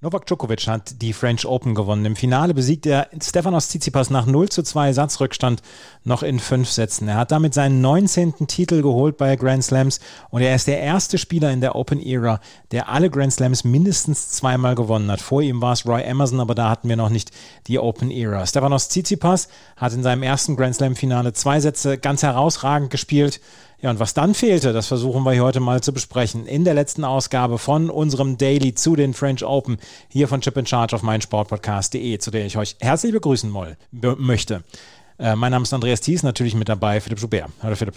Novak Djokovic hat die French Open gewonnen. Im Finale besiegt er Stefanos Tsitsipas nach 0 zu 2 Satzrückstand noch in fünf Sätzen. Er hat damit seinen 19. Titel geholt bei Grand Slams und er ist der erste Spieler in der Open Era, der alle Grand Slams mindestens zweimal gewonnen hat. Vor ihm war es Roy Emerson, aber da hatten wir noch nicht die Open Era. Stefanos Tsitsipas hat in seinem ersten Grand Slam Finale zwei Sätze ganz herausragend gespielt ja, und was dann fehlte, das versuchen wir heute mal zu besprechen. In der letzten Ausgabe von unserem Daily zu den French Open hier von Chip in Charge auf meinsportpodcast.de, zu der ich euch herzlich begrüßen moll, möchte. Äh, mein Name ist Andreas Thies, natürlich mit dabei Philipp Joubert. Hallo Philipp.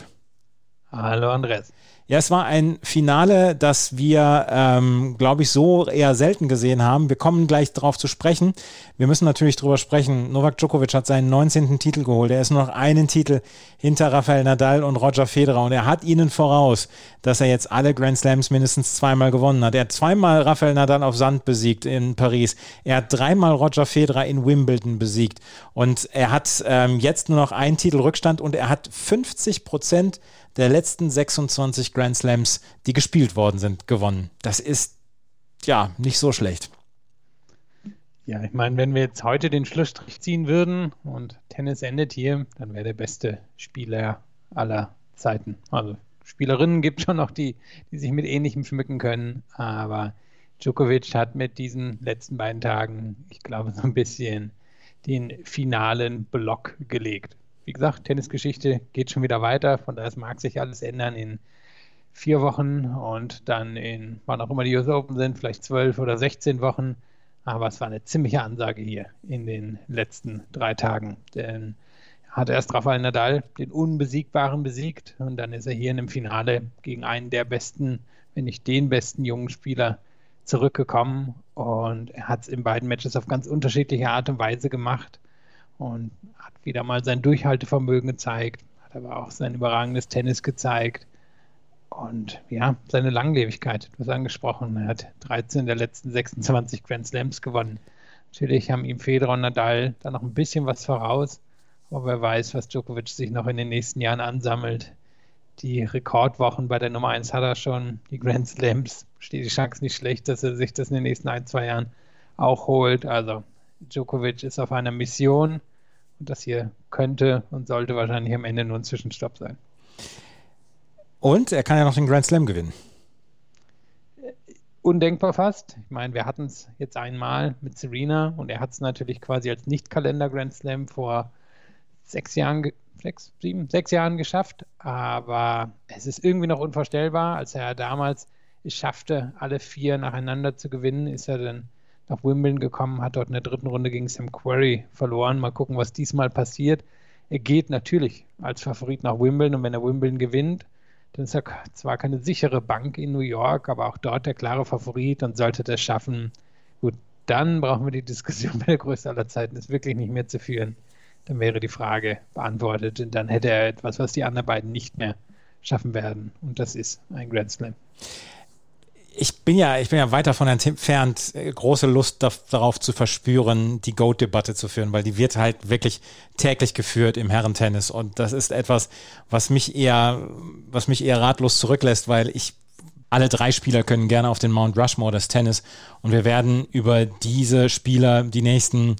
Hallo Andreas. Ja, es war ein Finale, das wir, ähm, glaube ich, so eher selten gesehen haben. Wir kommen gleich darauf zu sprechen. Wir müssen natürlich drüber sprechen. Novak Djokovic hat seinen 19. Titel geholt. Er ist nur noch einen Titel hinter Rafael Nadal und Roger Federer. Und er hat ihnen voraus, dass er jetzt alle Grand Slams mindestens zweimal gewonnen hat. Er hat zweimal Rafael Nadal auf Sand besiegt in Paris. Er hat dreimal Roger Federer in Wimbledon besiegt. Und er hat ähm, jetzt nur noch einen Titel Rückstand und er hat 50 Prozent der letzten 26 Grand Slams, die gespielt worden sind, gewonnen. Das ist ja nicht so schlecht. Ja, ich meine, wenn wir jetzt heute den Schlussstrich ziehen würden und Tennis endet hier, dann wäre der beste Spieler aller Zeiten. Also Spielerinnen gibt schon noch die, die sich mit ähnlichem schmücken können, aber Djokovic hat mit diesen letzten beiden Tagen, ich glaube, so ein bisschen den finalen Block gelegt wie gesagt, Tennisgeschichte geht schon wieder weiter. Von daher mag sich alles ändern in vier Wochen und dann in, wann auch immer die US Open sind, vielleicht zwölf oder 16 Wochen. Aber es war eine ziemliche Ansage hier in den letzten drei Tagen. Denn er hat erst Rafael Nadal, den Unbesiegbaren, besiegt. Und dann ist er hier in einem Finale gegen einen der besten, wenn nicht den besten jungen Spieler zurückgekommen. Und er hat es in beiden Matches auf ganz unterschiedliche Art und Weise gemacht und hat wieder mal sein Durchhaltevermögen gezeigt, hat aber auch sein überragendes Tennis gezeigt und ja, seine Langlebigkeit. Hast angesprochen, er hat 13 der letzten 26 Grand Slams gewonnen. Natürlich haben ihm Federer und Nadal da noch ein bisschen was voraus, aber wer weiß, was Djokovic sich noch in den nächsten Jahren ansammelt. Die Rekordwochen bei der Nummer 1 hat er schon, die Grand Slams, steht die Chance nicht schlecht, dass er sich das in den nächsten ein, zwei Jahren auch holt. Also Djokovic ist auf einer Mission und das hier könnte und sollte wahrscheinlich am Ende nur ein Zwischenstopp sein. Und er kann ja noch den Grand Slam gewinnen. Undenkbar fast. Ich meine, wir hatten es jetzt einmal mit Serena und er hat es natürlich quasi als Nicht-Kalender-Grand Slam vor sechs Jahren, sechs, sieben, sechs Jahren geschafft. Aber es ist irgendwie noch unvorstellbar, als er damals es schaffte, alle vier nacheinander zu gewinnen, ist er dann nach Wimbledon gekommen, hat dort in der dritten Runde gegen Sam Querrey verloren. Mal gucken, was diesmal passiert. Er geht natürlich als Favorit nach Wimbledon und wenn er Wimbledon gewinnt, dann ist er zwar keine sichere Bank in New York, aber auch dort der klare Favorit und sollte das schaffen. Gut, dann brauchen wir die Diskussion, wer der größte aller Zeiten ist, wirklich nicht mehr zu führen. Dann wäre die Frage beantwortet und dann hätte er etwas, was die anderen beiden nicht mehr schaffen werden. Und das ist ein Grand Slam ich bin ja, ich bin ja weit davon entfernt, große Lust darauf zu verspüren, die Goat-Debatte zu führen, weil die wird halt wirklich täglich geführt im Herrentennis. Und das ist etwas, was mich eher, was mich eher ratlos zurücklässt, weil ich alle drei Spieler können gerne auf den Mount Rushmore des Tennis. Und wir werden über diese Spieler die nächsten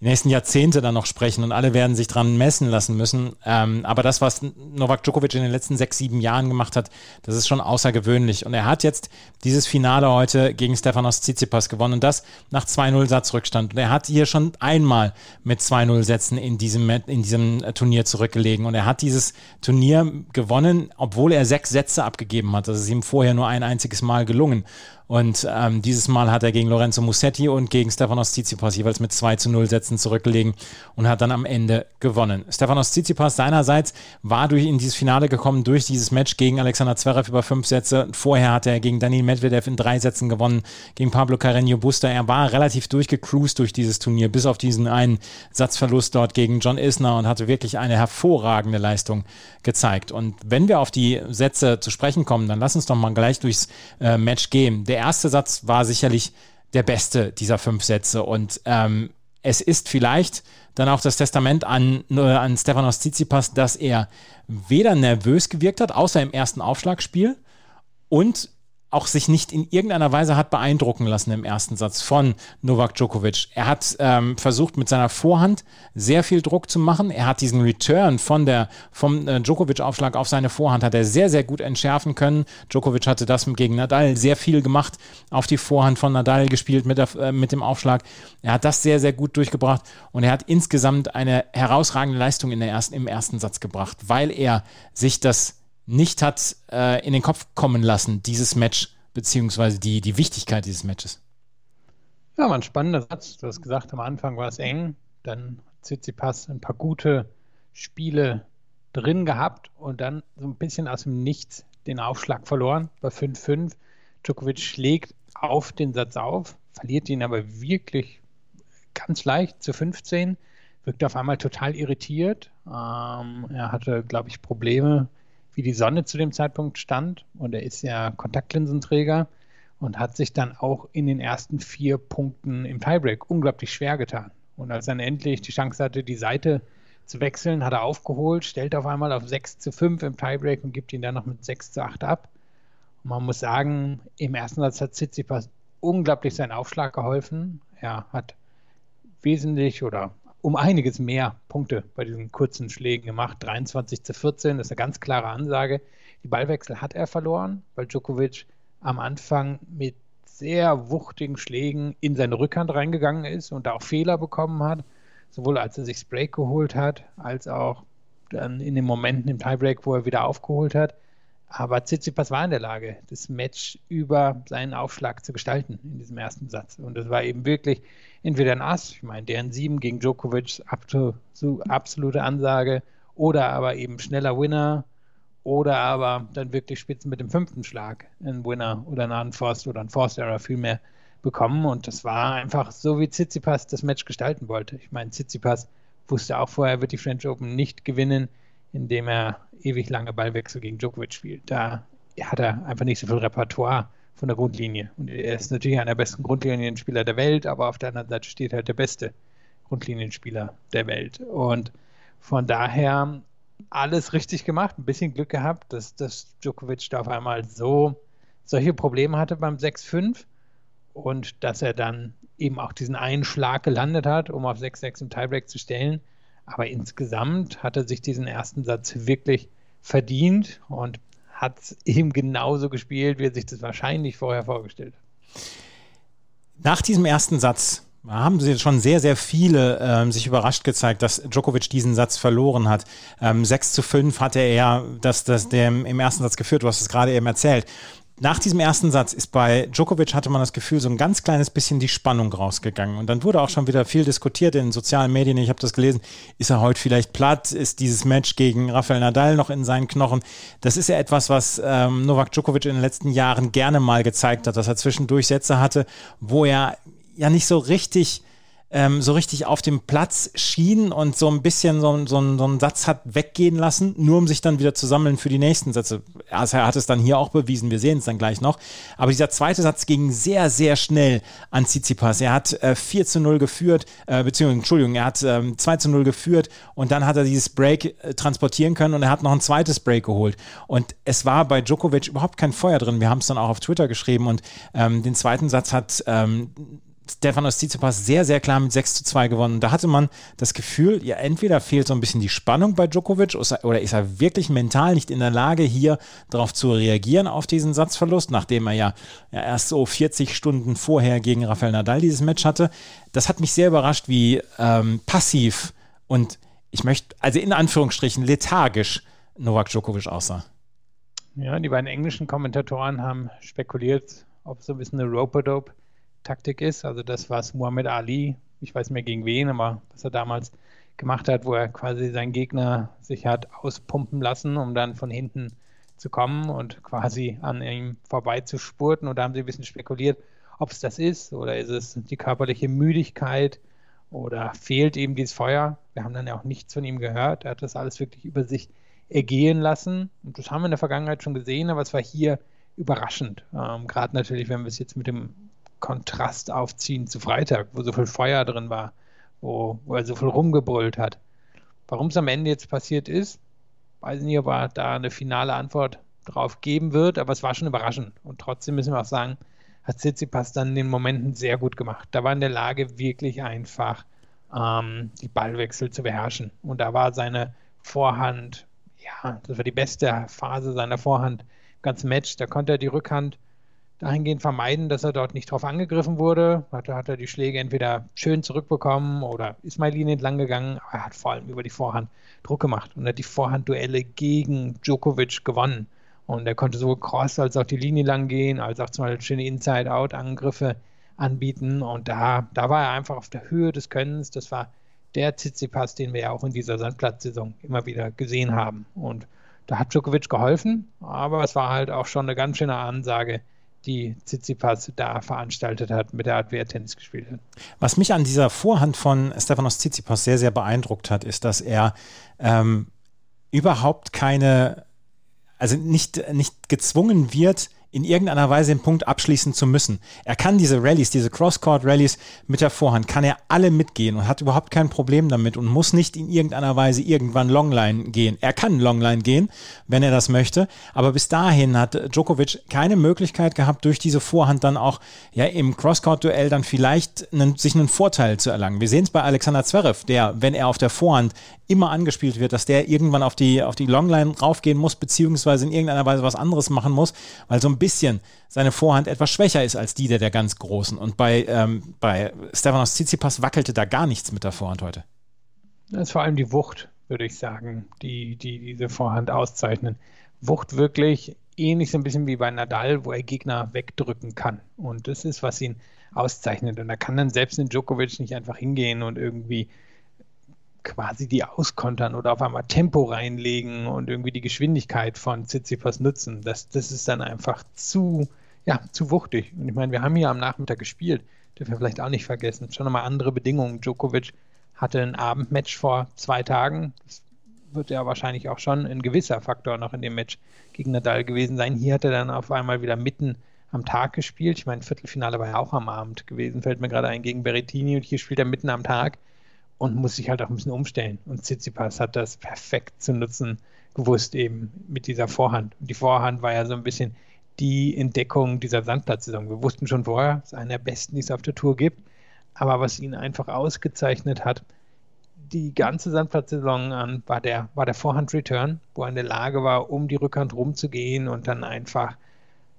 die nächsten Jahrzehnte dann noch sprechen und alle werden sich dran messen lassen müssen. Ähm, aber das, was Novak Djokovic in den letzten sechs, sieben Jahren gemacht hat, das ist schon außergewöhnlich. Und er hat jetzt dieses Finale heute gegen Stefanos Tsitsipas gewonnen und das nach 2-0 Satzrückstand. Und er hat hier schon einmal mit 2-0 Sätzen in diesem, in diesem Turnier zurückgelegen. Und er hat dieses Turnier gewonnen, obwohl er sechs Sätze abgegeben hat. Das ist ihm vorher nur ein einziges Mal gelungen. Und ähm, dieses Mal hat er gegen Lorenzo Musetti und gegen Stefanos Tsitsipas jeweils mit 2 zu 0 Sätzen zurückgelegen und hat dann am Ende gewonnen. Stefanos Tsitsipas seinerseits war durch in dieses Finale gekommen durch dieses Match gegen Alexander Zverev über fünf Sätze. Vorher hat er gegen Daniel Medvedev in drei Sätzen gewonnen, gegen Pablo Carreño Busta. Er war relativ durchgecruised durch dieses Turnier, bis auf diesen einen Satzverlust dort gegen John Isner und hatte wirklich eine hervorragende Leistung gezeigt. Und wenn wir auf die Sätze zu sprechen kommen, dann lass uns doch mal gleich durchs äh, Match gehen. Der erste Satz war sicherlich der beste dieser fünf Sätze. Und ähm, es ist vielleicht dann auch das Testament an, äh, an Stefanos Tsitsipas, dass er weder nervös gewirkt hat, außer im ersten Aufschlagspiel, und auch sich nicht in irgendeiner Weise hat beeindrucken lassen im ersten Satz von Novak Djokovic. Er hat ähm, versucht mit seiner Vorhand sehr viel Druck zu machen. Er hat diesen Return von der vom äh, Djokovic-Aufschlag auf seine Vorhand hat er sehr sehr gut entschärfen können. Djokovic hatte das gegen Nadal sehr viel gemacht, auf die Vorhand von Nadal gespielt mit, der, äh, mit dem Aufschlag. Er hat das sehr sehr gut durchgebracht und er hat insgesamt eine herausragende Leistung in der ersten, im ersten Satz gebracht, weil er sich das nicht hat äh, in den Kopf kommen lassen, dieses Match, beziehungsweise die, die Wichtigkeit dieses Matches. Ja, war ein spannender Satz. Du hast gesagt, am Anfang war es eng, dann Tsitsipas ein paar gute Spiele drin gehabt und dann so ein bisschen aus dem Nichts den Aufschlag verloren bei 5-5. Djokovic schlägt auf den Satz auf, verliert ihn aber wirklich ganz leicht zu 15, wirkt auf einmal total irritiert. Ähm, er hatte, glaube ich, Probleme wie die Sonne zu dem Zeitpunkt stand. Und er ist ja Kontaktlinsenträger und hat sich dann auch in den ersten vier Punkten im Tiebreak unglaublich schwer getan. Und als dann endlich die Chance hatte, die Seite zu wechseln, hat er aufgeholt, stellt auf einmal auf 6 zu 5 im Tiebreak und gibt ihn dann noch mit 6 zu 8 ab. Und man muss sagen, im ersten Satz hat Tsitsipas unglaublich seinen Aufschlag geholfen. Er hat wesentlich oder um einiges mehr Punkte bei diesen kurzen Schlägen gemacht. 23 zu 14, das ist eine ganz klare Ansage. Die Ballwechsel hat er verloren, weil Djokovic am Anfang mit sehr wuchtigen Schlägen in seine Rückhand reingegangen ist und da auch Fehler bekommen hat, sowohl als er sich das Break geholt hat, als auch dann in den Momenten im Tiebreak, wo er wieder aufgeholt hat. Aber Tsitsipas war in der Lage, das Match über seinen Aufschlag zu gestalten in diesem ersten Satz. Und das war eben wirklich entweder ein Ass, ich meine, deren sieben gegen Djokovic, absolute Ansage, oder aber eben schneller Winner, oder aber dann wirklich Spitzen mit dem fünften Schlag, ein Winner oder ein Unforced oder ein Forced Error vielmehr bekommen. Und das war einfach so, wie Tsitsipas das Match gestalten wollte. Ich meine, Tsitsipas wusste auch vorher, er wird die French Open nicht gewinnen indem er ewig lange Ballwechsel gegen Djokovic spielt. Da hat er einfach nicht so viel Repertoire von der Grundlinie. Und er ist natürlich einer der besten Grundlinienspieler der Welt, aber auf der anderen Seite steht halt der beste Grundlinienspieler der Welt. Und von daher alles richtig gemacht, ein bisschen Glück gehabt, dass, dass Djokovic da auf einmal so solche Probleme hatte beim 6-5 und dass er dann eben auch diesen einen Schlag gelandet hat, um auf 6-6 im Tiebreak zu stellen. Aber insgesamt hat er sich diesen ersten Satz wirklich verdient und hat eben genauso gespielt, wie er sich das wahrscheinlich vorher vorgestellt hat. Nach diesem ersten Satz haben sie schon sehr, sehr viele ähm, sich überrascht gezeigt, dass Djokovic diesen Satz verloren hat. Ähm, 6 zu 5 hatte er das, das, der im ersten Satz geführt, du hast es gerade eben erzählt. Nach diesem ersten Satz ist bei Djokovic, hatte man das Gefühl, so ein ganz kleines bisschen die Spannung rausgegangen. Und dann wurde auch schon wieder viel diskutiert in sozialen Medien. Ich habe das gelesen. Ist er heute vielleicht platt? Ist dieses Match gegen Rafael Nadal noch in seinen Knochen? Das ist ja etwas, was ähm, Novak Djokovic in den letzten Jahren gerne mal gezeigt hat, dass er zwischendurch Sätze hatte, wo er ja nicht so richtig ähm, so richtig auf dem Platz schien und so ein bisschen so, so, so einen Satz hat weggehen lassen, nur um sich dann wieder zu sammeln für die nächsten Sätze. Also er hat es dann hier auch bewiesen, wir sehen es dann gleich noch. Aber dieser zweite Satz ging sehr, sehr schnell an Tsitsipas. Er hat äh, 4 zu 0 geführt, äh, beziehungsweise, Entschuldigung, er hat ähm, 2 zu 0 geführt und dann hat er dieses Break äh, transportieren können und er hat noch ein zweites Break geholt. Und es war bei Djokovic überhaupt kein Feuer drin. Wir haben es dann auch auf Twitter geschrieben und ähm, den zweiten Satz hat ähm, Stefanos Tsitsipas sehr, sehr klar mit 6 zu 2 gewonnen. Da hatte man das Gefühl, ja, entweder fehlt so ein bisschen die Spannung bei Djokovic oder ist er wirklich mental nicht in der Lage, hier darauf zu reagieren, auf diesen Satzverlust, nachdem er ja, ja erst so 40 Stunden vorher gegen Rafael Nadal dieses Match hatte. Das hat mich sehr überrascht, wie ähm, passiv und ich möchte, also in Anführungsstrichen lethargisch Novak Djokovic aussah. Ja, die beiden englischen Kommentatoren haben spekuliert, ob so ein bisschen eine Rope-a-Dope-Taktik ist. Also das, was Muhammad Ali, ich weiß nicht mehr gegen wen, aber was er damals gemacht hat, wo er quasi seinen Gegner sich hat auspumpen lassen, um dann von hinten zu kommen und quasi an ihm vorbei zu spurten. Und da haben sie ein bisschen spekuliert, ob es das ist oder ist es die körperliche Müdigkeit oder fehlt ihm dieses Feuer. Wir haben dann ja auch nichts von ihm gehört. Er hat das alles wirklich über sich ergehen lassen. Und das haben wir in der Vergangenheit schon gesehen, aber es war hier überraschend. Ähm, Gerade natürlich, wenn wir es jetzt mit dem Kontrast aufziehen zu Freitag, wo so viel Feuer drin war, wo, wo er so viel rumgebrüllt hat. Warum es am Ende jetzt passiert ist, weiß nicht, ob er da eine finale Antwort drauf geben wird, aber es war schon überraschend. Und trotzdem müssen wir auch sagen, hat Tsitsipas dann in den Momenten sehr gut gemacht. Da war in der Lage, wirklich einfach ähm, die Ballwechsel zu beherrschen. Und da war seine Vorhand, ja, das war die beste Phase seiner Vorhand im ganzen Match. Da konnte er die Rückhand dahingehend vermeiden, dass er dort nicht drauf angegriffen wurde. Hat, hat er die Schläge entweder schön zurückbekommen oder ist mal Linie entlang gegangen, aber er hat vor allem über die Vorhand Druck gemacht und hat die Vorhandduelle gegen Djokovic gewonnen. Und er konnte sowohl Cross als auch die Linie lang gehen, als auch zum Beispiel schöne Inside-Out-Angriffe anbieten. Und da, da war er einfach auf der Höhe des Könnens. Das war der Tsitsipas, den wir ja auch in dieser Sandplatzsaison immer wieder gesehen haben. Und da hat Djokovic geholfen, aber es war halt auch schon eine ganz schöne Ansage, die Tsitsipas da veranstaltet hat, mit der Art, wie er Tennis gespielt hat. Was mich an dieser Vorhand von Stefanos Tsitsipas sehr, sehr beeindruckt hat, ist, dass er ähm, überhaupt keine also nicht, nicht gezwungen wird, in irgendeiner Weise den Punkt abschließen zu müssen. Er kann diese Rallyes, diese Cross-Court-Rallies mit der Vorhand, kann er alle mitgehen und hat überhaupt kein Problem damit und muss nicht in irgendeiner Weise irgendwann Longline gehen. Er kann Longline gehen, wenn er das möchte, aber bis dahin hat Djokovic keine Möglichkeit gehabt, durch diese Vorhand dann auch ja im Cross-Court-Duell dann vielleicht einen, sich einen Vorteil zu erlangen. Wir sehen es bei Alexander Zverev, der, wenn er auf der Vorhand immer angespielt wird, dass der irgendwann auf die, auf die Longline raufgehen muss, beziehungsweise in irgendeiner Weise was anderes machen muss, weil so ein bisschen seine Vorhand etwas schwächer ist als die der, der ganz Großen. Und bei, ähm, bei Stefanos Tsitsipas wackelte da gar nichts mit der Vorhand heute. Das ist vor allem die Wucht, würde ich sagen, die, die diese Vorhand auszeichnen. Wucht wirklich ähnlich so ein bisschen wie bei Nadal, wo er Gegner wegdrücken kann. Und das ist, was ihn auszeichnet. Und da kann dann selbst ein Djokovic nicht einfach hingehen und irgendwie quasi die auskontern oder auf einmal Tempo reinlegen und irgendwie die Geschwindigkeit von Tsitsipas nutzen. Das, das ist dann einfach zu, ja, zu wuchtig. Und ich meine, wir haben hier am Nachmittag gespielt, dürfen wir vielleicht auch nicht vergessen. Schon nochmal andere Bedingungen. Djokovic hatte ein Abendmatch vor zwei Tagen. Das wird ja wahrscheinlich auch schon ein gewisser Faktor noch in dem Match gegen Nadal gewesen sein. Hier hat er dann auf einmal wieder mitten am Tag gespielt. Ich meine, Viertelfinale war ja auch am Abend gewesen, fällt mir gerade ein gegen Berrettini und hier spielt er mitten am Tag und muss sich halt auch ein bisschen umstellen. Und Tsitsipas hat das perfekt zu nutzen gewusst, eben mit dieser Vorhand. Und die Vorhand war ja so ein bisschen die Entdeckung dieser Sandplatzsaison. Wir wussten schon vorher, es ist einer der besten, die es auf der Tour gibt. Aber was ihn einfach ausgezeichnet hat, die ganze Sandplatzsaison an, war der, war der Vorhand-Return, wo er in der Lage war, um die Rückhand rumzugehen und dann einfach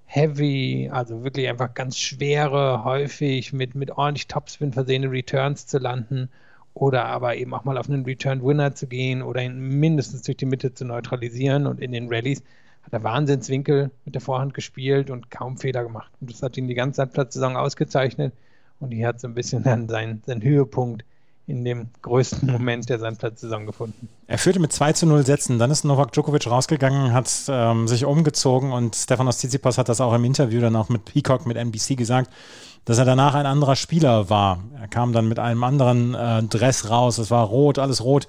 heavy, also wirklich einfach ganz schwere, häufig mit, mit ordentlich Topspin versehene Returns zu landen oder aber eben auch mal auf einen Return Winner zu gehen oder ihn mindestens durch die Mitte zu neutralisieren. Und in den Rallyes hat er Wahnsinnswinkel mit der Vorhand gespielt und kaum Fehler gemacht. Und das hat ihn die ganze Platzsaison ausgezeichnet. Und hier hat so ein bisschen dann seinen, seinen Höhepunkt in dem größten Moment der Sandplatzsaison gefunden. Er führte mit 2 zu 0 Sätzen, dann ist Novak Djokovic rausgegangen, hat ähm, sich umgezogen. Und Stefanos Tsitsipas hat das auch im Interview dann auch mit Peacock, mit NBC gesagt, dass er danach ein anderer Spieler war. Er kam dann mit einem anderen äh, Dress raus, es war rot, alles rot,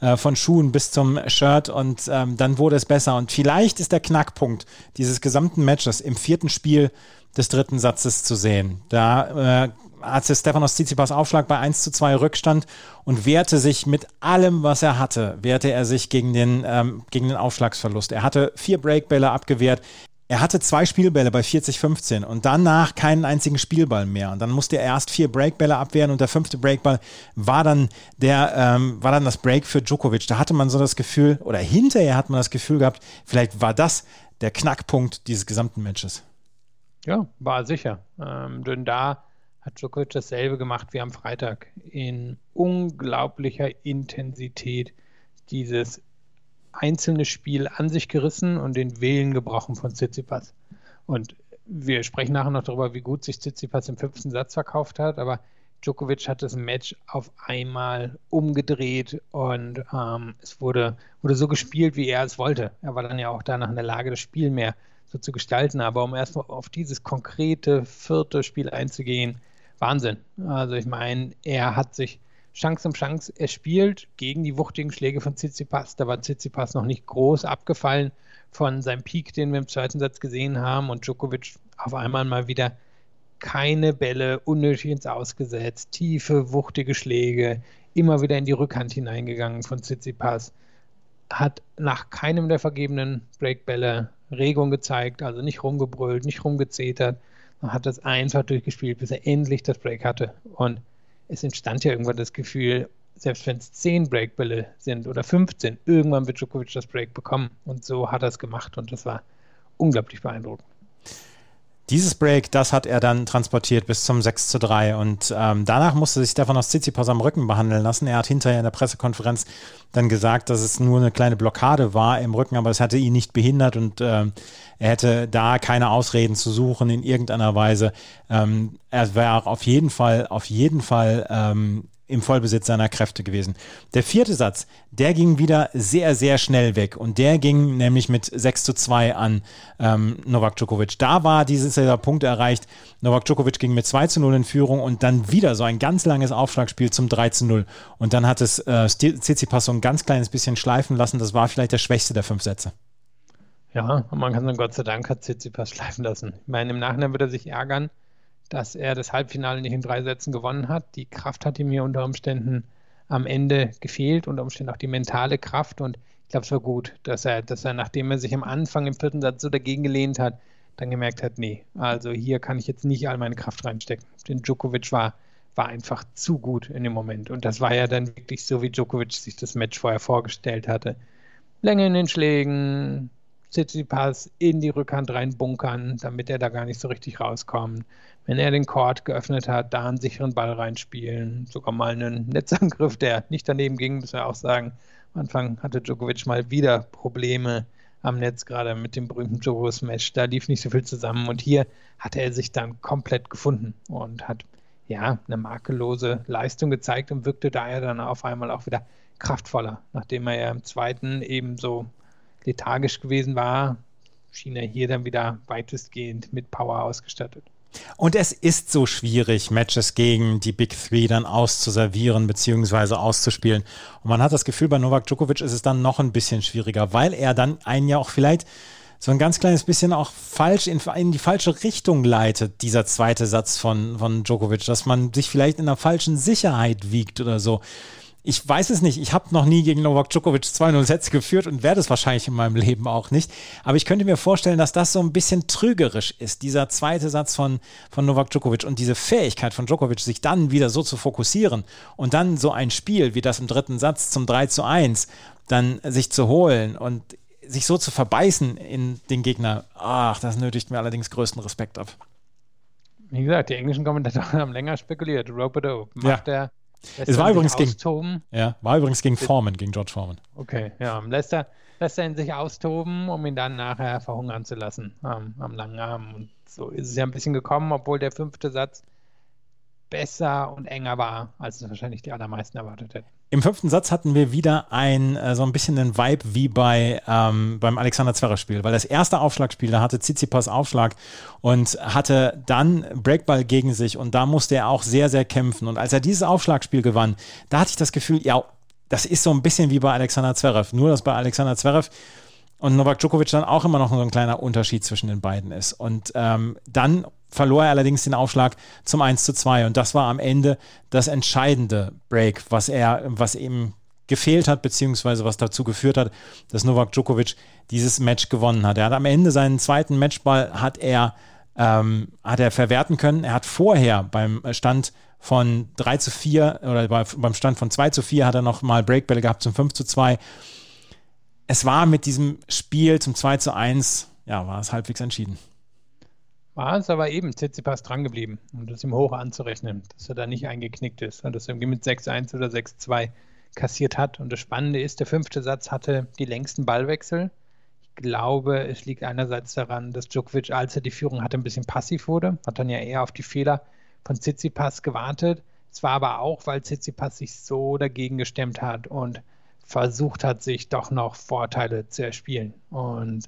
äh, von Schuhen bis zum Shirt und ähm, dann wurde es besser. Und vielleicht ist der Knackpunkt dieses gesamten Matches im vierten Spiel des dritten Satzes zu sehen. Da äh, hatte Stefanos Tsitsipas Aufschlag bei 1 zu 2 Rückstand und wehrte sich mit allem, was er hatte, wehrte er sich gegen den, ähm, gegen den Aufschlagsverlust. Er hatte vier Breakbälle abgewehrt. Er hatte zwei Spielbälle bei 40-15 und danach keinen einzigen Spielball mehr. Und dann musste er erst vier Breakbälle abwehren und der fünfte Breakball war dann der, ähm, war dann das Break für Djokovic. Da hatte man so das Gefühl, oder hinterher hat man das Gefühl gehabt, vielleicht war das der Knackpunkt dieses gesamten Matches. Ja, war sicher. Ähm, denn da hat Djokovic dasselbe gemacht wie am Freitag. In unglaublicher Intensität dieses einzelne Spiel an sich gerissen und den Willen gebrochen von Tsitsipas. Und wir sprechen nachher noch darüber, wie gut sich Tsitsipas im fünften Satz verkauft hat, aber Djokovic hat das Match auf einmal umgedreht und ähm, es wurde, wurde so gespielt, wie er es wollte. Er war dann ja auch danach in der Lage, das Spiel mehr so zu gestalten. Aber um erstmal auf dieses konkrete vierte Spiel einzugehen, Wahnsinn. Also ich meine, er hat sich Chance um Chance erspielt gegen die wuchtigen Schläge von Tsitsipas. Da war Tsitsipas noch nicht groß abgefallen von seinem Peak, den wir im zweiten Satz gesehen haben. Und Djokovic auf einmal mal wieder keine Bälle unnötig ins Ausgesetzt, tiefe, wuchtige Schläge, immer wieder in die Rückhand hineingegangen von Tsitsipas. Hat nach keinem der vergebenen Breakbälle Regung gezeigt, also nicht rumgebrüllt, nicht rumgezetert. Hat das einfach durchgespielt, bis er endlich das Break hatte. Und es entstand ja irgendwann das Gefühl, selbst wenn es 10 Breakbälle sind oder 15, irgendwann wird Djokovic das Break bekommen. Und so hat er es gemacht und das war unglaublich beeindruckend. Dieses Break, das hat er dann transportiert bis zum 6 zu 3 und ähm, danach musste sich Stefanos Tsitsipas am Rücken behandeln lassen. Er hat hinterher in der Pressekonferenz dann gesagt, dass es nur eine kleine Blockade war im Rücken, aber es hatte ihn nicht behindert und ähm, er hätte da keine Ausreden zu suchen in irgendeiner Weise. Ähm, er wäre auf jeden Fall, auf jeden Fall ähm, im Vollbesitz seiner Kräfte gewesen. Der vierte Satz, der ging wieder sehr, sehr schnell weg und der ging nämlich mit 6 zu 2 an ähm, Novak Djokovic. Da war dieser Punkt erreicht. Novak Djokovic ging mit 2 zu 0 in Führung und dann wieder so ein ganz langes Aufschlagspiel zum 3 zu 0. Und dann hat es äh, so ein ganz kleines bisschen schleifen lassen. Das war vielleicht der schwächste der fünf Sätze. Ja, man kann sagen, Gott sei Dank hat Tsitsipas schleifen lassen. Ich meine, im Nachhinein wird er sich ärgern, dass er das Halbfinale nicht in drei Sätzen gewonnen hat. Die Kraft hat ihm hier unter Umständen am Ende gefehlt, unter Umständen auch die mentale Kraft. Und ich glaube, es war gut, dass er, dass er, nachdem er sich am Anfang im vierten Satz so dagegen gelehnt hat, dann gemerkt hat, nee, also hier kann ich jetzt nicht all meine Kraft reinstecken. Denn Djokovic war, war einfach zu gut in dem Moment. Und das war ja dann wirklich so, wie Djokovic sich das Match vorher vorgestellt hatte. Länge in den Schlägen, Tsitsipas in die Rückhand reinbunkern, damit er da gar nicht so richtig rauskommt. Wenn er den Court geöffnet hat, da einen sicheren Ball reinspielen, sogar mal einen Netzangriff, der nicht daneben ging, muss wir auch sagen. Am Anfang hatte Djokovic mal wieder Probleme am Netz, gerade mit dem berühmten Djoko Smash. Da lief nicht so viel zusammen und hier hatte er sich dann komplett gefunden und hat ja eine makellose Leistung gezeigt und wirkte daher dann auf einmal auch wieder kraftvoller, nachdem er ja im zweiten eben so lethargisch gewesen war, schien er hier dann wieder weitestgehend mit Power ausgestattet. Und es ist so schwierig, Matches gegen die Big Three dann auszuservieren bzw. auszuspielen. Und man hat das Gefühl, bei Novak Djokovic ist es dann noch ein bisschen schwieriger, weil er dann einen ja auch vielleicht so ein ganz kleines bisschen auch falsch in, in, die falsche Richtung leitet, dieser zweite Satz von, von Djokovic, dass man sich vielleicht in einer falschen Sicherheit wiegt oder so ich weiß es nicht. Ich habe noch nie gegen Novak Djokovic 2-0 Sätze geführt und werde es wahrscheinlich in meinem Leben auch nicht. Aber ich könnte mir vorstellen, dass das so ein bisschen trügerisch ist, dieser zweite Satz von, von Novak Djokovic und diese Fähigkeit von Djokovic, sich dann wieder so zu fokussieren und dann so ein Spiel wie das im dritten Satz zum 3 zu 1 dann sich zu holen und sich so zu verbeißen in den Gegner. Ach, das nötigt mir allerdings größten Respekt ab. Wie gesagt, die englischen Kommentatoren haben länger spekuliert. Rope macht ja. er es war übrigens, gegen, ja, war übrigens gegen Foreman, gegen George Foreman. Okay, ja. Lässt er, lässt er ihn sich austoben, um ihn dann nachher verhungern zu lassen ähm, am langen Arm. Und so ist es ja ein bisschen gekommen, obwohl der fünfte Satz besser und enger war, als es wahrscheinlich die allermeisten erwartet hätten. Im fünften Satz hatten wir wieder ein äh, so ein bisschen den Vibe wie bei ähm, beim Alexander Zverev-Spiel, weil das erste Aufschlagspiel, da hatte Tsitsipas Aufschlag und hatte dann Breakball gegen sich und da musste er auch sehr, sehr kämpfen. Und als er dieses Aufschlagspiel gewann, da hatte ich das Gefühl, ja, das ist so ein bisschen wie bei Alexander Zverev, nur dass bei Alexander Zverev und Novak Djokovic dann auch immer noch so ein kleiner Unterschied zwischen den beiden ist. Und ähm, dann verlor er allerdings den Aufschlag zum 1 zu 2 und das war am Ende das entscheidende Break, was er, was eben gefehlt hat, beziehungsweise was dazu geführt hat, dass Novak Djokovic dieses Match gewonnen hat. Er hat am Ende seinen zweiten Matchball hat er, ähm, hat er verwerten können. Er hat vorher beim Stand von 3 zu 4 oder beim Stand von 2 zu 4 hat er nochmal Breakbälle gehabt zum 5 zu 2 es war mit diesem Spiel zum 2 zu 1, ja, war es halbwegs entschieden. War es aber eben Tsitsipas dran geblieben, um das ihm hoch anzurechnen, dass er da nicht eingeknickt ist und dass er mit 6-1 oder 6-2 kassiert hat. Und das Spannende ist, der fünfte Satz hatte die längsten Ballwechsel. Ich glaube, es liegt einerseits daran, dass Djokovic, als er die Führung hatte, ein bisschen passiv wurde, hat dann ja eher auf die Fehler von Tsitsipas gewartet. Es war aber auch, weil Tsitsipas sich so dagegen gestemmt hat und versucht hat, sich doch noch Vorteile zu erspielen. Und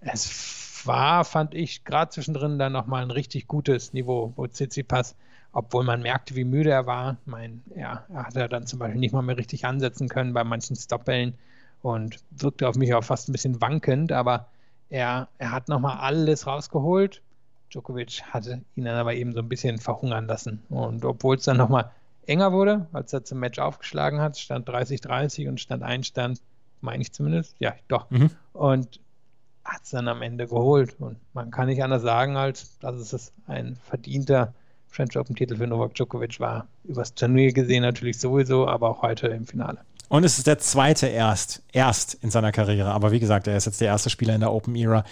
es war, fand ich, gerade zwischendrin dann nochmal ein richtig gutes Niveau, wo Tsitsipas, obwohl man merkte, wie müde er war, mein, ja, er hat ja dann zum Beispiel nicht mal mehr richtig ansetzen können bei manchen Stopbällen und wirkte auf mich auch fast ein bisschen wankend, aber er, er hat nochmal alles rausgeholt. Djokovic hatte ihn dann aber eben so ein bisschen verhungern lassen. Und obwohl es dann nochmal enger wurde, als er zum Match aufgeschlagen hat, stand 30-30 und stand ein Stand, meine ich zumindest, ja, doch. Mhm. Und hat es dann am Ende geholt. Und man kann nicht anders sagen, als dass es ein verdienter French Open-Titel für Novak Djokovic war. Übers Turnier gesehen natürlich sowieso, aber auch heute im Finale. Und es ist der zweite erst, erst in seiner Karriere. Aber wie gesagt, er ist jetzt der erste Spieler in der Open Era,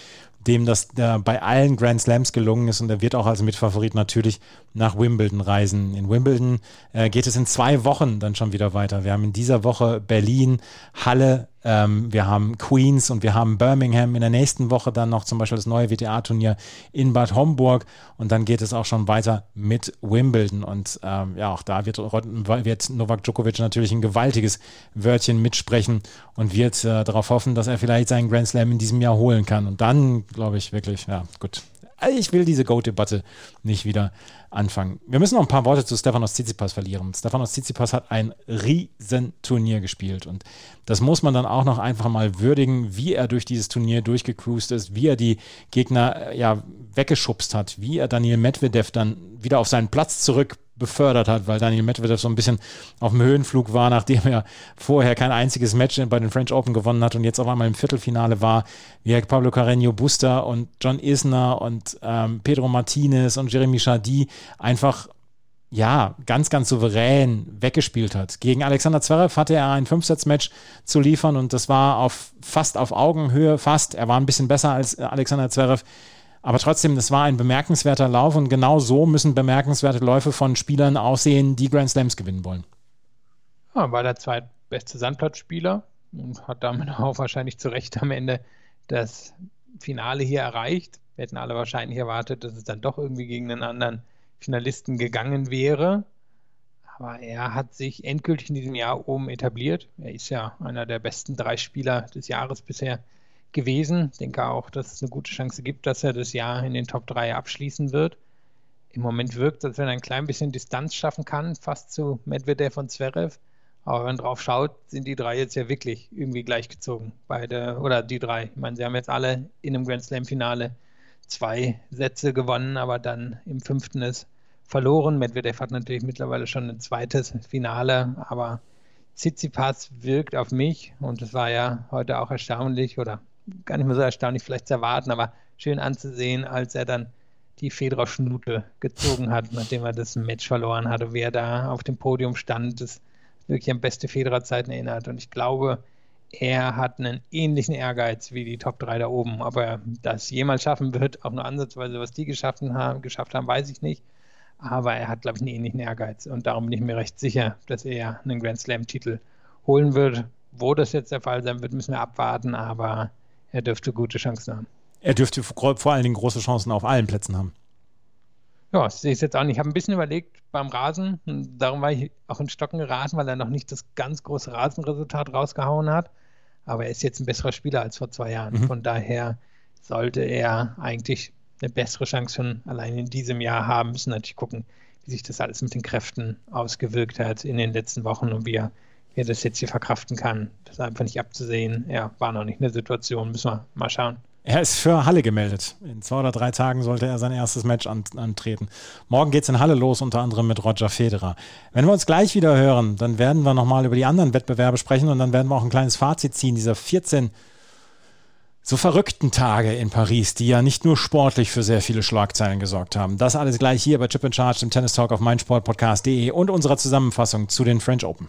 dem das äh, bei allen Grand Slams gelungen ist und er wird auch als Mitfavorit natürlich nach Wimbledon reisen. In Wimbledon äh, geht es in zwei Wochen dann schon wieder weiter. Wir haben in dieser Woche Berlin, Halle, ähm, wir haben Queens und wir haben Birmingham. In der nächsten Woche dann noch zum Beispiel das neue WTA-Turnier in Bad Homburg und dann geht es auch schon weiter mit Wimbledon. Und ähm, ja, auch da wird, wird, Novak Djokovic natürlich ein gewaltiges Wörtchen mitsprechen und wird äh, darauf hoffen, dass er vielleicht seinen Grand Slam in diesem Jahr holen kann. Und dann glaube ich wirklich, ja, gut. Ich will diese Goat-Debatte nicht wieder anfangen. Wir müssen noch ein paar Worte zu Stefanos Tsitsipas verlieren. Stefanos Tsitsipas hat ein Riesenturnier gespielt und das muss man dann auch noch einfach mal würdigen, wie er durch dieses Turnier durchgecruised ist, wie er die Gegner äh, ja weggeschubst hat, wie er Daniel Medvedev dann wieder auf seinen Platz zurück befördert hat, weil Daniel Medvedev so ein bisschen auf dem Höhenflug war, nachdem er vorher kein einziges Match bei den French Open gewonnen hat und jetzt auf einmal im Viertelfinale war, wie Pablo Carreño Busta und John Isner und ähm, Pedro Martinez und Jeremy Chardy einfach ja, ganz, ganz souverän weggespielt hat. Gegen Alexander Zverev hatte er ein Fünfsatz-Match zu liefern und das war auf fast auf Augenhöhe, fast. Er war ein bisschen besser als Alexander Zverev. Aber trotzdem, das war ein bemerkenswerter Lauf und genau so müssen bemerkenswerte Läufe von Spielern aussehen, die Grand Slams gewinnen wollen. Ja, war der zweitbeste Sandplatzspieler und hat damit auch wahrscheinlich zu Recht am Ende das Finale hier erreicht. Wir hätten alle wahrscheinlich erwartet, dass es dann doch irgendwie gegen einen anderen Finalisten gegangen wäre. Aber er hat sich endgültig in diesem Jahr oben etabliert. Er ist ja einer der besten drei Spieler des Jahres bisher gewesen. Ich denke auch, dass es eine gute Chance gibt, dass er das Jahr in den Top 3 abschließen wird. Im Moment wirkt es, als wenn er ein klein bisschen Distanz schaffen kann, fast zu Medvedev und Zverev. Aber wenn man drauf schaut, sind die drei jetzt ja wirklich irgendwie gleichgezogen. Beide, oder die drei. Ich meine, sie haben jetzt alle in einem Grand Slam-Finale zwei Sätze gewonnen, aber dann im fünften ist verloren. Medvedev hat natürlich mittlerweile schon ein zweites Finale, aber Tsitsipas wirkt auf mich, und das war ja heute auch erstaunlich, oder gar nicht mehr so erstaunlich vielleicht zu erwarten, aber schön anzusehen, als er dann die Federer-Schnute gezogen hat, nachdem er das Match verloren hatte, wer da auf dem Podium stand, das wirklich an beste Federer-Zeiten erinnert. Und ich glaube, er hat einen ähnlichen Ehrgeiz wie die Top 3 da oben. Ob er das jemals schaffen wird, auch nur ansatzweise, was die geschafft haben, geschafft haben, weiß ich nicht. Aber er hat, glaube ich, einen ähnlichen Ehrgeiz. Und darum bin ich mir recht sicher, dass er einen Grand Slam-Titel holen wird. Wo das jetzt der Fall sein wird, müssen wir abwarten. Aber er dürfte gute Chancen haben. Er dürfte vor allen Dingen große Chancen auf allen Plätzen haben. Ja, das sehe ich jetzt auch nicht. Ich habe ein bisschen überlegt beim Rasen. darum war ich auch in Stocken geraten, weil er noch nicht das ganz große Rasenresultat rausgehauen hat. Aber er ist jetzt ein besserer Spieler als vor zwei Jahren. Mhm. Von daher sollte er eigentlich eine bessere Chance schon allein in diesem Jahr haben. Müssen natürlich gucken, wie sich das alles mit den Kräften ausgewirkt hat in den letzten Wochen und wie er wie er das jetzt hier verkraften kann. Das ist einfach nicht abzusehen. Er war noch nicht in der Situation. Müssen wir mal schauen. Er ist für Halle gemeldet. In zwei oder drei Tagen sollte er sein erstes Match an, antreten. Morgen geht es in Halle los, unter anderem mit Roger Federer. Wenn wir uns gleich wieder hören, dann werden wir nochmal über die anderen Wettbewerbe sprechen und dann werden wir auch ein kleines Fazit ziehen dieser 14 so verrückten Tage in Paris, die ja nicht nur sportlich für sehr viele Schlagzeilen gesorgt haben. Das alles gleich hier bei Chip in Charge, dem Tennis Talk auf meinsportpodcast.de und unserer Zusammenfassung zu den French Open.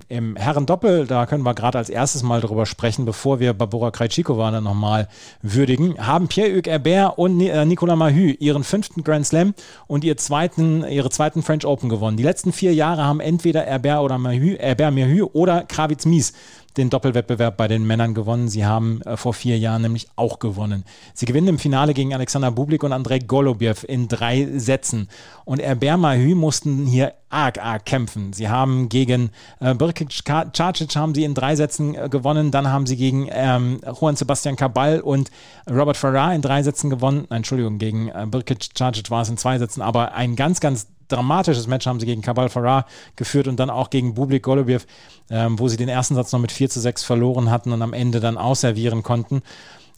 Im Herren-Doppel, da können wir gerade als erstes mal drüber sprechen, bevor wir Barbora Krejcikova dann nochmal würdigen, haben Pierre-Hugues Herbert und äh, Nicolas Mahü ihren fünften Grand Slam und ihr zweiten, ihre zweiten French Open gewonnen. Die letzten vier Jahre haben entweder Herbert oder Mahü, Herbert Mahü oder Kravitz Mies den Doppelwettbewerb bei den Männern gewonnen. Sie haben äh, vor vier Jahren nämlich auch gewonnen. Sie gewinnen im Finale gegen Alexander Bublik und Andrei Golubjew in drei Sätzen. Und Herbert Mahü mussten hier arg, arg kämpfen. Sie haben gegen äh, Birkic Cacic haben sie in drei Sätzen äh, gewonnen. Dann haben sie gegen ähm, Juan Sebastian Cabal und Robert Farrar in drei Sätzen gewonnen. Nein, Entschuldigung, gegen äh, Birkic Cacic war es in zwei Sätzen. Aber ein ganz, ganz dramatisches Match haben sie gegen Cabal Farrar geführt und dann auch gegen Bublik Golubjew, ähm, wo sie den ersten Satz noch mit 4 zu 6 verloren hatten und am Ende dann ausservieren konnten.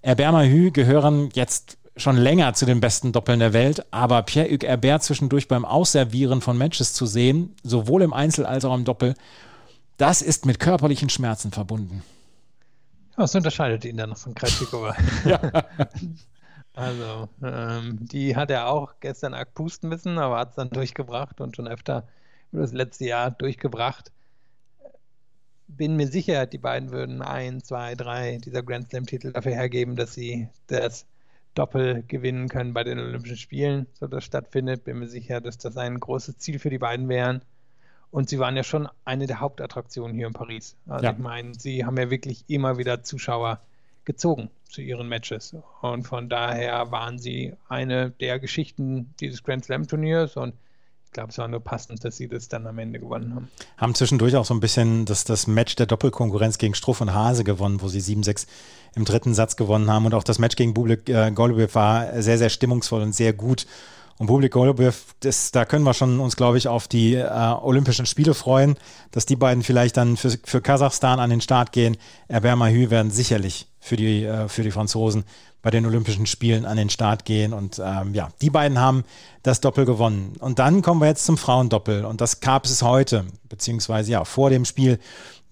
Herbert Hü gehören jetzt schon länger zu den besten Doppeln der Welt, aber Pierre-Hugues Herbert zwischendurch beim Ausservieren von Matches zu sehen, sowohl im Einzel als auch im Doppel, das ist mit körperlichen Schmerzen verbunden. Was unterscheidet ihn dann noch von Krejcikova? ja. Also, ähm, die hat er auch gestern arg pusten müssen, aber hat es dann durchgebracht und schon öfter über das letzte Jahr durchgebracht. Bin mir sicher, die beiden würden ein, zwei, drei dieser Grand Slam-Titel dafür hergeben, dass sie das Doppel gewinnen können bei den Olympischen Spielen, so das stattfindet. Bin mir sicher, dass das ein großes Ziel für die beiden wären. Und sie waren ja schon eine der Hauptattraktionen hier in Paris. Also ja. ich meine, sie haben ja wirklich immer wieder Zuschauer gezogen zu ihren Matches. Und von daher waren sie eine der Geschichten dieses Grand Slam Turniers und ich glaube, es war nur passend, dass sie das dann am Ende gewonnen haben. Haben zwischendurch auch so ein bisschen das, das Match der Doppelkonkurrenz gegen Struff und Hase gewonnen, wo sie 7-6 im dritten Satz gewonnen haben. Und auch das Match gegen Bublik äh, Golubev war sehr, sehr stimmungsvoll und sehr gut. Und Bublik Golubev, das, da können wir schon uns, glaube ich, auf die äh, Olympischen Spiele freuen, dass die beiden vielleicht dann für, für Kasachstan an den Start gehen. Herbert Mahü werden sicherlich für die, äh, für die Franzosen bei den Olympischen Spielen an den Start gehen. Und ähm, ja, die beiden haben das Doppel gewonnen. Und dann kommen wir jetzt zum Frauendoppel. Und das gab es heute, beziehungsweise ja, vor dem Spiel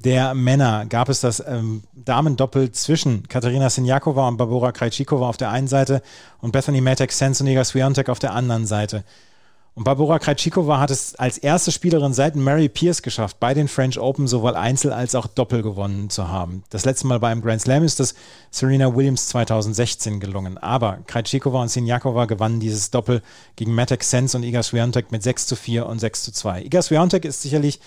der Männer gab es das ähm, Damendoppel zwischen Katharina Sinjakova und Barbora Krejcikova auf der einen Seite und Bethany Matek Sens und Iga Swiatek auf der anderen Seite. Und Barbara Krejcikova hat es als erste Spielerin seit Mary Pierce geschafft, bei den French Open sowohl Einzel als auch Doppel gewonnen zu haben. Das letzte Mal beim Grand Slam ist das Serena Williams 2016 gelungen. Aber Krejcikova und Sinjakova gewannen dieses Doppel gegen Matek Sens und Iga Swiatek mit 6 zu 4 und 6 zu 2. Iga Swiatek ist sicherlich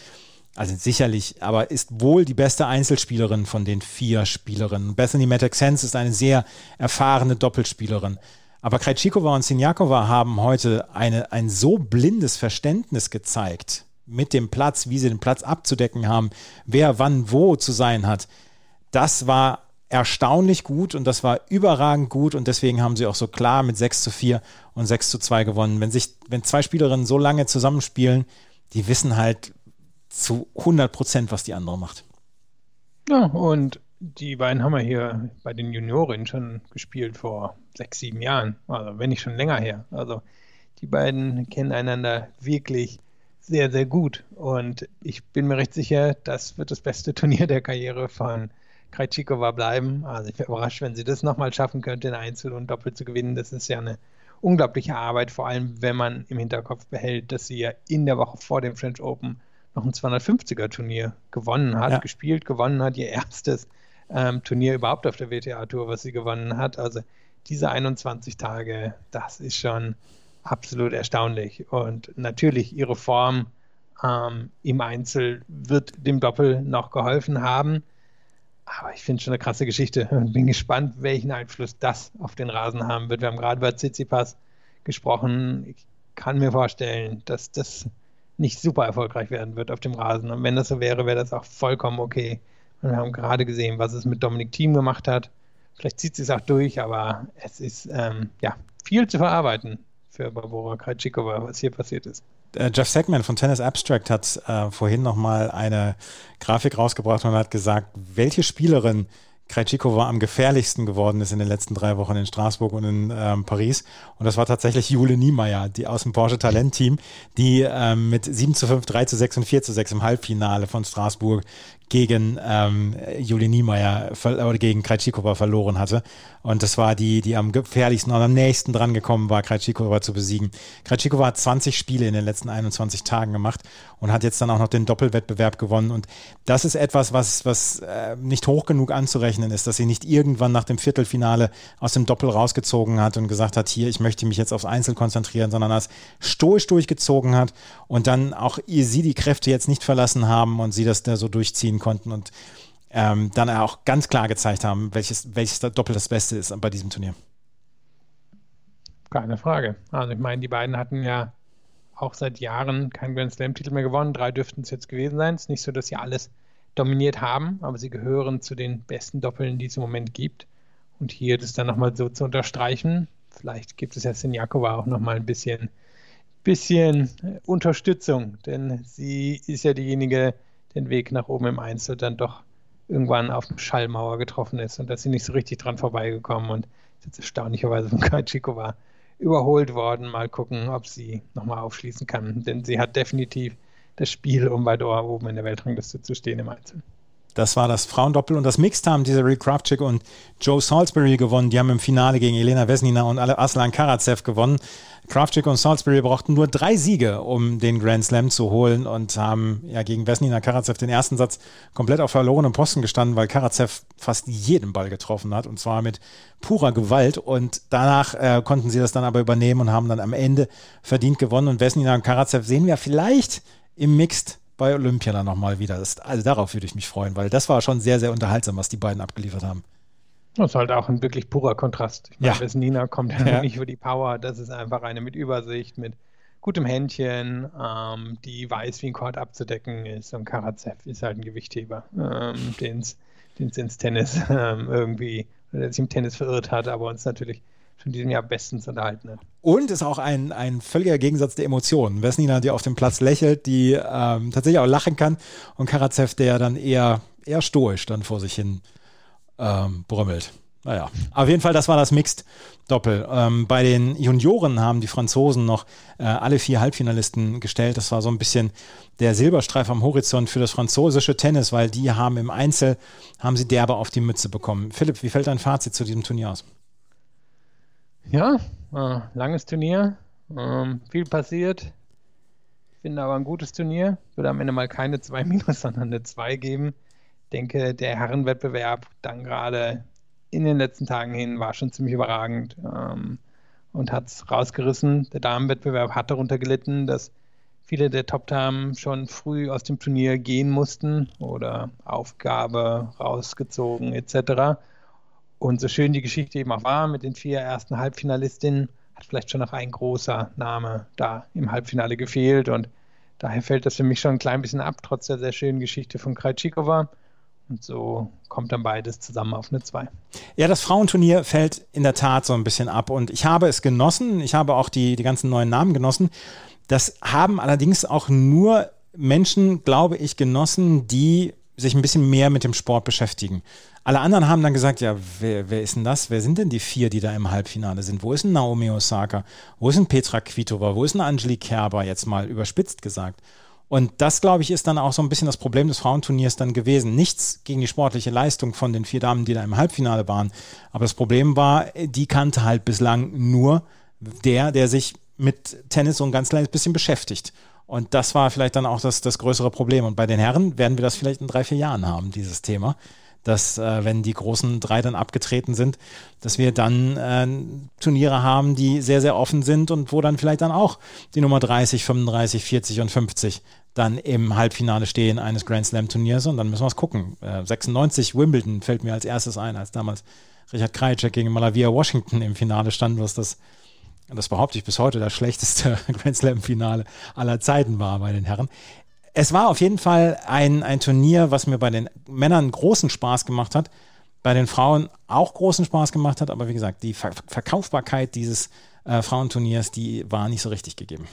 also sicherlich, aber ist wohl die beste Einzelspielerin von den vier Spielerinnen. Bethany Matek Sens ist eine sehr erfahrene Doppelspielerin. Aber Krejcikova und Sinjakova haben heute eine, ein so blindes Verständnis gezeigt mit dem Platz, wie sie den Platz abzudecken haben, wer wann wo zu sein hat. Das war erstaunlich gut und das war überragend gut und deswegen haben sie auch so klar mit 6 zu 4 und 6 zu 2 gewonnen. Wenn sich, wenn zwei Spielerinnen so lange zusammenspielen, die wissen halt zu 100 Prozent, was die andere macht. Ja, und die beiden haben wir hier bei den Junioren schon gespielt vor sechs, sieben Jahren. Also wenn nicht schon länger her. Also die beiden kennen einander wirklich sehr, sehr gut. Und ich bin mir recht sicher, das wird das beste Turnier der Karriere von Krajcikova bleiben. Also ich wäre überrascht, wenn sie das nochmal schaffen könnte, in Einzel und Doppel zu gewinnen. Das ist ja eine unglaubliche Arbeit, vor allem wenn man im Hinterkopf behält, dass sie ja in der Woche vor dem French Open noch ein 250er Turnier gewonnen hat, ja. gespielt, gewonnen hat, ihr erstes ähm, Turnier überhaupt auf der WTA-Tour, was sie gewonnen hat. Also diese 21 Tage, das ist schon absolut erstaunlich. Und natürlich ihre Form ähm, im Einzel wird dem Doppel noch geholfen haben. Aber ich finde es schon eine krasse Geschichte und bin gespannt, welchen Einfluss das auf den Rasen haben wird. Wir haben gerade über Tsitsipas gesprochen. Ich kann mir vorstellen, dass das nicht super erfolgreich werden wird auf dem Rasen. Und wenn das so wäre, wäre das auch vollkommen okay. Und wir haben gerade gesehen, was es mit Dominik Thiem gemacht hat. Vielleicht zieht es auch durch, aber es ist ähm, ja viel zu verarbeiten für Barbara Krajcikova, was hier passiert ist. Äh, Jeff Segman von Tennis Abstract hat äh, vorhin nochmal eine Grafik rausgebracht und hat gesagt, welche Spielerin Krejcikova am gefährlichsten geworden ist in den letzten drei Wochen in Straßburg und in ähm, Paris. Und das war tatsächlich Jule Niemeyer, die aus dem Porsche Talent-Team, die ähm, mit 7 zu 5, 3 zu 6 und 4 zu 6 im Halbfinale von Straßburg gegen ähm, Juli Niemeyer oder gegen Krejcikova verloren hatte. Und das war die, die am gefährlichsten und am nächsten dran gekommen war, Krejcikova zu besiegen. Krejcikova hat 20 Spiele in den letzten 21 Tagen gemacht und hat jetzt dann auch noch den Doppelwettbewerb gewonnen. Und das ist etwas, was, was äh, nicht hoch genug anzurechnen ist, dass sie nicht irgendwann nach dem Viertelfinale aus dem Doppel rausgezogen hat und gesagt hat, hier, ich möchte mich jetzt aufs Einzel konzentrieren, sondern das stoisch durchgezogen hat und dann auch ihr, sie die Kräfte jetzt nicht verlassen haben und sie das da so durchziehen konnten und ähm, dann auch ganz klar gezeigt haben, welches, welches Doppel das Beste ist bei diesem Turnier. Keine Frage. Also ich meine, die beiden hatten ja auch seit Jahren keinen Grand Slam-Titel mehr gewonnen. Drei dürften es jetzt gewesen sein. Es ist nicht so, dass sie alles dominiert haben, aber sie gehören zu den besten Doppeln, die es im Moment gibt. Und hier das dann nochmal so zu unterstreichen, vielleicht gibt es ja Sinjakova auch nochmal ein bisschen, bisschen Unterstützung, denn sie ist ja diejenige, den Weg nach oben im Einzel dann doch irgendwann auf eine Schallmauer getroffen ist und da ist sie nicht so richtig dran vorbeigekommen und jetzt erstaunlicherweise von Kajikova überholt worden. Mal gucken, ob sie nochmal aufschließen kann, denn sie hat definitiv das Spiel, um bei Dora oben in der Weltrangliste zu stehen im Einzel. Das war das Frauendoppel und das Mixed haben diese Reed Kravchik und Joe Salisbury gewonnen. Die haben im Finale gegen Elena Vesnina und Aslan Karatsev gewonnen. Kravchik und Salisbury brauchten nur drei Siege, um den Grand Slam zu holen und haben ja gegen Vesnina Karatsev den ersten Satz komplett auf verlorenem Posten gestanden, weil Karatsev fast jeden Ball getroffen hat und zwar mit purer Gewalt und danach äh, konnten sie das dann aber übernehmen und haben dann am Ende verdient gewonnen und Vesnina und Karatsev sehen wir vielleicht im Mixed bei Olympia dann nochmal wieder. Das, also darauf würde ich mich freuen, weil das war schon sehr, sehr unterhaltsam, was die beiden abgeliefert haben. Das ist halt auch ein wirklich purer Kontrast. Ich meine, ja. Nina kommt ja, ja nicht für die Power, das ist einfach eine mit Übersicht, mit gutem Händchen, ähm, die weiß, wie ein Court abzudecken ist. Und Karatsev ist halt ein Gewichtheber, ähm, den es ins Tennis ähm, irgendwie, der sich im Tennis verirrt hat, aber uns natürlich in diesem Jahr bestens unterhalten hat. Und ist auch ein, ein völliger Gegensatz der Emotionen. Vesnina, die auf dem Platz lächelt, die ähm, tatsächlich auch lachen kann und Karatsev, der dann eher, eher stoisch dann vor sich hin ähm, brümmelt. Naja, auf jeden Fall, das war das Mixed-Doppel. Ähm, bei den Junioren haben die Franzosen noch äh, alle vier Halbfinalisten gestellt. Das war so ein bisschen der Silberstreif am Horizont für das französische Tennis, weil die haben im Einzel, haben sie derbe auf die Mütze bekommen. Philipp, wie fällt dein Fazit zu diesem Turnier aus? Ja, äh, langes Turnier, ähm, viel passiert. Ich finde aber ein gutes Turnier. Würde am Ende mal keine 2 minus, sondern eine 2 geben. Denke, der Herrenwettbewerb dann gerade in den letzten Tagen hin war schon ziemlich überragend ähm, und hat es rausgerissen. Der Damenwettbewerb hat darunter gelitten, dass viele der Top-Damen schon früh aus dem Turnier gehen mussten oder Aufgabe rausgezogen etc. Und so schön die Geschichte eben auch war mit den vier ersten Halbfinalistinnen, hat vielleicht schon noch ein großer Name da im Halbfinale gefehlt. Und daher fällt das für mich schon ein klein bisschen ab, trotz der sehr schönen Geschichte von Krajcikova. Und so kommt dann beides zusammen auf eine 2. Ja, das Frauenturnier fällt in der Tat so ein bisschen ab. Und ich habe es genossen. Ich habe auch die, die ganzen neuen Namen genossen. Das haben allerdings auch nur Menschen, glaube ich, genossen, die sich ein bisschen mehr mit dem Sport beschäftigen. Alle anderen haben dann gesagt, ja, wer, wer ist denn das? Wer sind denn die vier, die da im Halbfinale sind? Wo ist denn Naomi Osaka? Wo ist denn Petra Kvitova? Wo ist denn Angelique Kerber? Jetzt mal überspitzt gesagt. Und das, glaube ich, ist dann auch so ein bisschen das Problem des Frauenturniers dann gewesen. Nichts gegen die sportliche Leistung von den vier Damen, die da im Halbfinale waren. Aber das Problem war, die kannte halt bislang nur der, der sich mit Tennis so ein ganz kleines bisschen beschäftigt. Und das war vielleicht dann auch das, das größere Problem. Und bei den Herren werden wir das vielleicht in drei, vier Jahren haben, dieses Thema dass äh, wenn die großen drei dann abgetreten sind, dass wir dann äh, Turniere haben, die sehr, sehr offen sind und wo dann vielleicht dann auch die Nummer 30, 35, 40 und 50 dann im Halbfinale stehen eines Grand Slam Turniers und dann müssen wir es gucken. Äh, 96 Wimbledon fällt mir als erstes ein, als damals Richard Krajicek gegen Malavia Washington im Finale stand, was das das behaupte ich bis heute, das schlechteste Grand Slam Finale aller Zeiten war bei den Herren. Es war auf jeden Fall ein, ein Turnier, was mir bei den Männern großen Spaß gemacht hat, bei den Frauen auch großen Spaß gemacht hat, aber wie gesagt, die Ver Verkaufbarkeit dieses äh, Frauenturniers, die war nicht so richtig gegeben.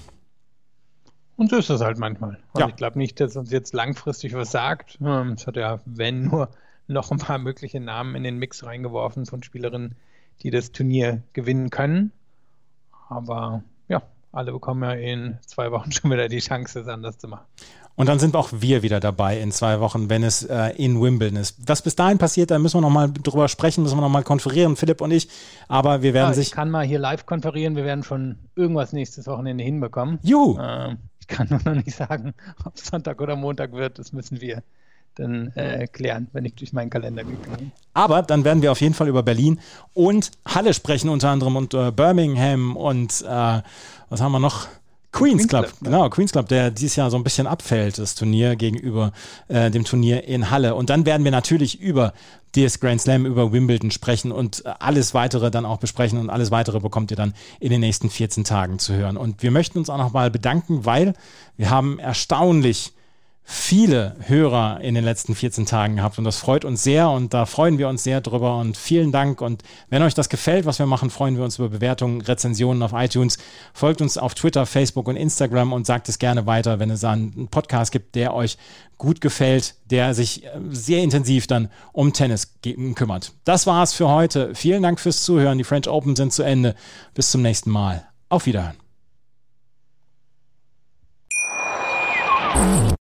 Und so ist das halt manchmal. Also ja. Ich glaube nicht, dass uns jetzt langfristig was sagt. Ähm, es hat ja, wenn nur noch ein paar mögliche Namen in den Mix reingeworfen von Spielerinnen, die das Turnier gewinnen können. Aber ja, alle bekommen ja in zwei Wochen schon wieder die Chance, es anders zu machen. Und dann sind auch wir wieder dabei in zwei Wochen, wenn es äh, in Wimbledon ist. Was bis dahin passiert, da müssen wir nochmal drüber sprechen, müssen wir nochmal konferieren, Philipp und ich. Aber wir werden ja, sich. Ich kann mal hier live konferieren, wir werden schon irgendwas nächstes Wochenende hinbekommen. Juhu! Äh, ich kann nur noch nicht sagen, ob Sonntag oder Montag wird, das müssen wir dann äh, klären, wenn ich durch meinen Kalender bin. Aber dann werden wir auf jeden Fall über Berlin und Halle sprechen, unter anderem und äh, Birmingham und äh, was haben wir noch? Queens, Club, Club, genau, Queens Club, der dieses Jahr so ein bisschen abfällt, das Turnier gegenüber äh, dem Turnier in Halle. Und dann werden wir natürlich über DS Grand Slam, über Wimbledon sprechen und alles weitere dann auch besprechen und alles weitere bekommt ihr dann in den nächsten 14 Tagen zu hören. Und wir möchten uns auch nochmal bedanken, weil wir haben erstaunlich viele Hörer in den letzten 14 Tagen gehabt und das freut uns sehr und da freuen wir uns sehr drüber und vielen Dank und wenn euch das gefällt, was wir machen, freuen wir uns über Bewertungen, Rezensionen auf iTunes. Folgt uns auf Twitter, Facebook und Instagram und sagt es gerne weiter, wenn es einen Podcast gibt, der euch gut gefällt, der sich äh, sehr intensiv dann um Tennis kümmert. Das war's für heute. Vielen Dank fürs Zuhören. Die French Open sind zu Ende. Bis zum nächsten Mal. Auf Wiederhören.